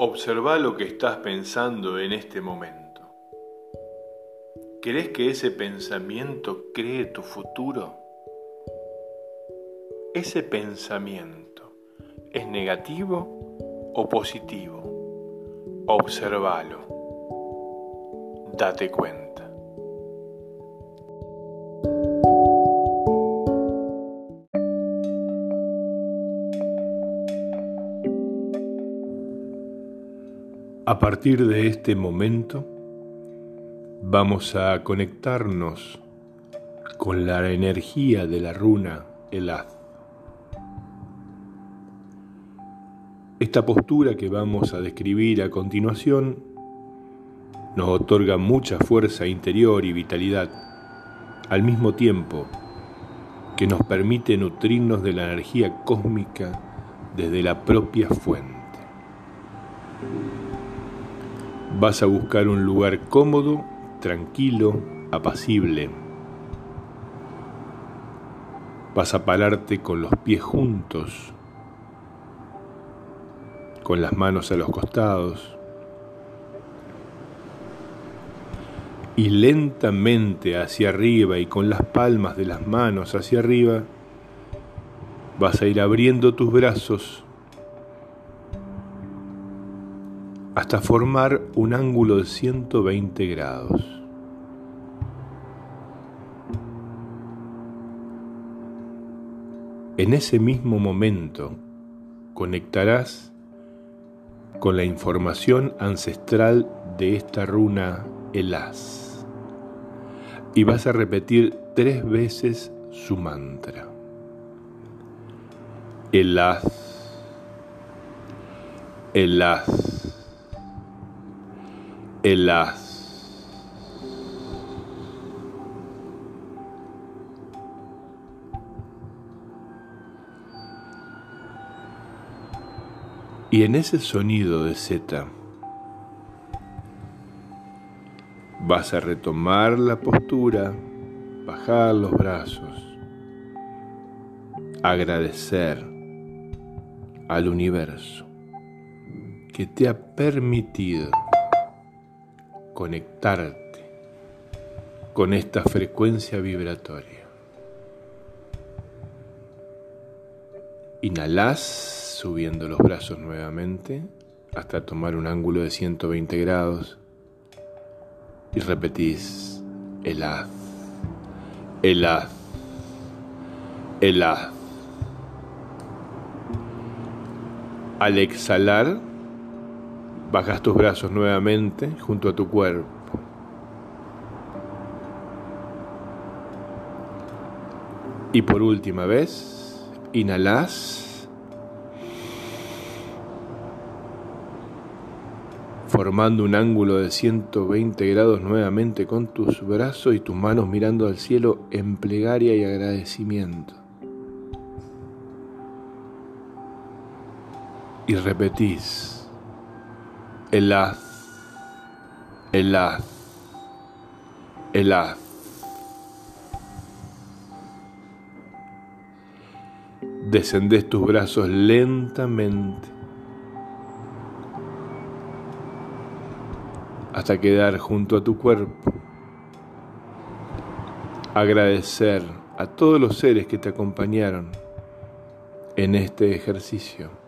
Observa lo que estás pensando en este momento. ¿Crees que ese pensamiento cree tu futuro? ¿Ese pensamiento es negativo o positivo? Observalo. Date cuenta. A partir de este momento, vamos a conectarnos con la energía de la runa Elad. Esta postura que vamos a describir a continuación nos otorga mucha fuerza interior y vitalidad, al mismo tiempo que nos permite nutrirnos de la energía cósmica desde la propia fuente. Vas a buscar un lugar cómodo, tranquilo, apacible. Vas a pararte con los pies juntos, con las manos a los costados. Y lentamente hacia arriba y con las palmas de las manos hacia arriba, vas a ir abriendo tus brazos hasta formar un ángulo de 120 grados. En ese mismo momento conectarás con la información ancestral de esta runa Elas y vas a repetir tres veces su mantra. Elas, Elas. Y en ese sonido de Z vas a retomar la postura, bajar los brazos, agradecer al universo que te ha permitido conectarte con esta frecuencia vibratoria. Inhalás subiendo los brazos nuevamente hasta tomar un ángulo de 120 grados y repetís el haz, el haz, el haz. Al exhalar, Bajas tus brazos nuevamente junto a tu cuerpo. Y por última vez, inhalas, formando un ángulo de 120 grados nuevamente con tus brazos y tus manos mirando al cielo en plegaria y agradecimiento. Y repetís el haz, el haz, el haz. Descendés tus brazos lentamente hasta quedar junto a tu cuerpo. Agradecer a todos los seres que te acompañaron en este ejercicio.